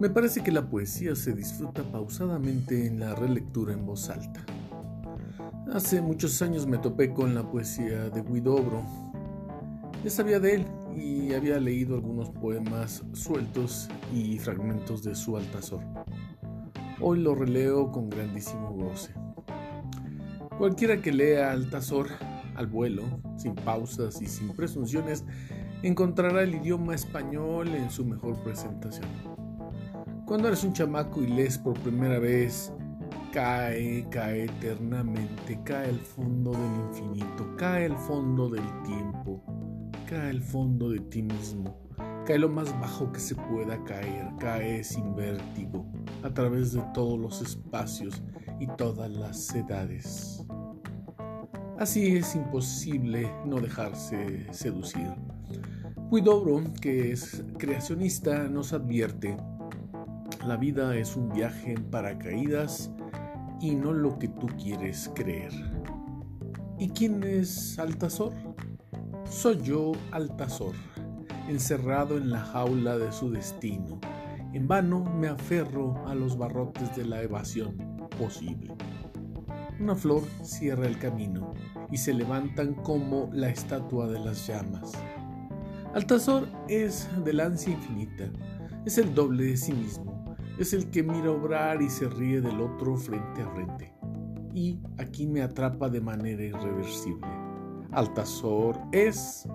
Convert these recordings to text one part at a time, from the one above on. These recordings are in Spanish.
Me parece que la poesía se disfruta pausadamente en la relectura en voz alta. Hace muchos años me topé con la poesía de Guidobro. Ya sabía de él y había leído algunos poemas sueltos y fragmentos de su Altazor. Hoy lo releo con grandísimo goce. Cualquiera que lea Altazor al vuelo, sin pausas y sin presunciones, encontrará el idioma español en su mejor presentación. Cuando eres un chamaco y lees por primera vez, cae, cae eternamente, cae al fondo del infinito, cae al fondo del tiempo, cae al fondo de ti mismo, cae lo más bajo que se pueda caer, cae sin vértigo, a través de todos los espacios y todas las edades. Así es imposible no dejarse seducir. Puidobro, que es creacionista, nos advierte la vida es un viaje en paracaídas y no lo que tú quieres creer. ¿Y quién es Altazor? Soy yo, Altazor, encerrado en la jaula de su destino. En vano me aferro a los barrotes de la evasión posible. Una flor cierra el camino y se levantan como la estatua de las llamas. Altazor es del ansia infinita, es el doble de sí mismo es el que mira obrar y se ríe del otro frente a frente. Y aquí me atrapa de manera irreversible. Altazor es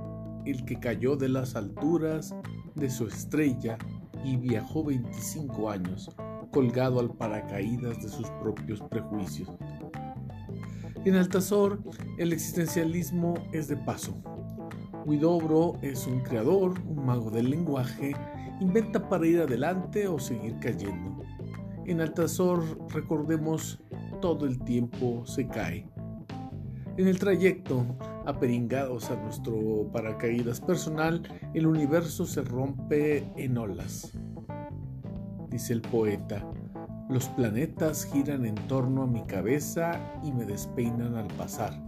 el que cayó de las alturas de su estrella y viajó 25 años colgado al paracaídas de sus propios prejuicios. En Altazor, el existencialismo es de paso. Huidobro es un creador, un mago del lenguaje inventa para ir adelante o seguir cayendo. En Altazor, recordemos, todo el tiempo se cae. En el trayecto, aperingados a nuestro paracaídas personal, el universo se rompe en olas. Dice el poeta, los planetas giran en torno a mi cabeza y me despeinan al pasar,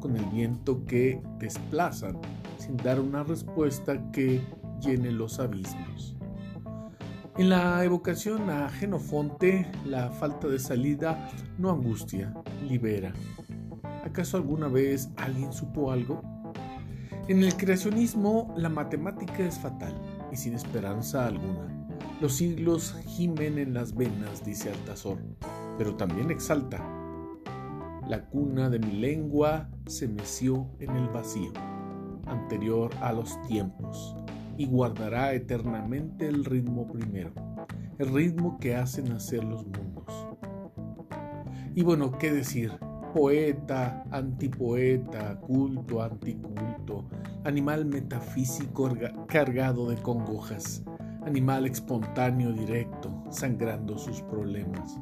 con el viento que desplazan, sin dar una respuesta que llene los abismos. En la evocación a Genofonte, la falta de salida no angustia, libera. ¿Acaso alguna vez alguien supo algo? En el creacionismo, la matemática es fatal y sin esperanza alguna. Los siglos gimen en las venas, dice Altazor, pero también exalta. La cuna de mi lengua se meció en el vacío, anterior a los tiempos y guardará eternamente el ritmo primero, el ritmo que hace nacer los mundos. Y bueno, ¿qué decir? Poeta, antipoeta, culto, anticulto, animal metafísico cargado de congojas, animal espontáneo directo, sangrando sus problemas.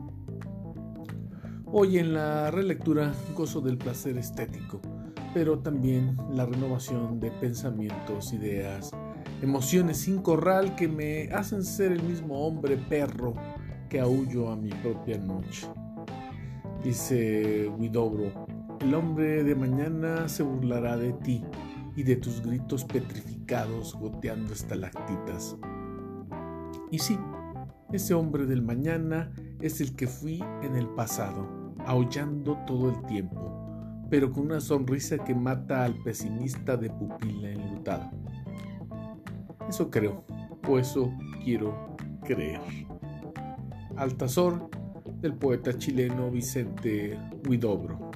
Hoy en la relectura gozo del placer estético, pero también la renovación de pensamientos, ideas, emociones sin corral que me hacen ser el mismo hombre perro que aullo a mi propia noche. Dice Widobro, el hombre de mañana se burlará de ti y de tus gritos petrificados goteando estalactitas. Y sí, ese hombre del mañana es el que fui en el pasado, aullando todo el tiempo, pero con una sonrisa que mata al pesimista de pupila enlutada. Eso creo, o eso quiero creer. Altazor del poeta chileno Vicente Huidobro.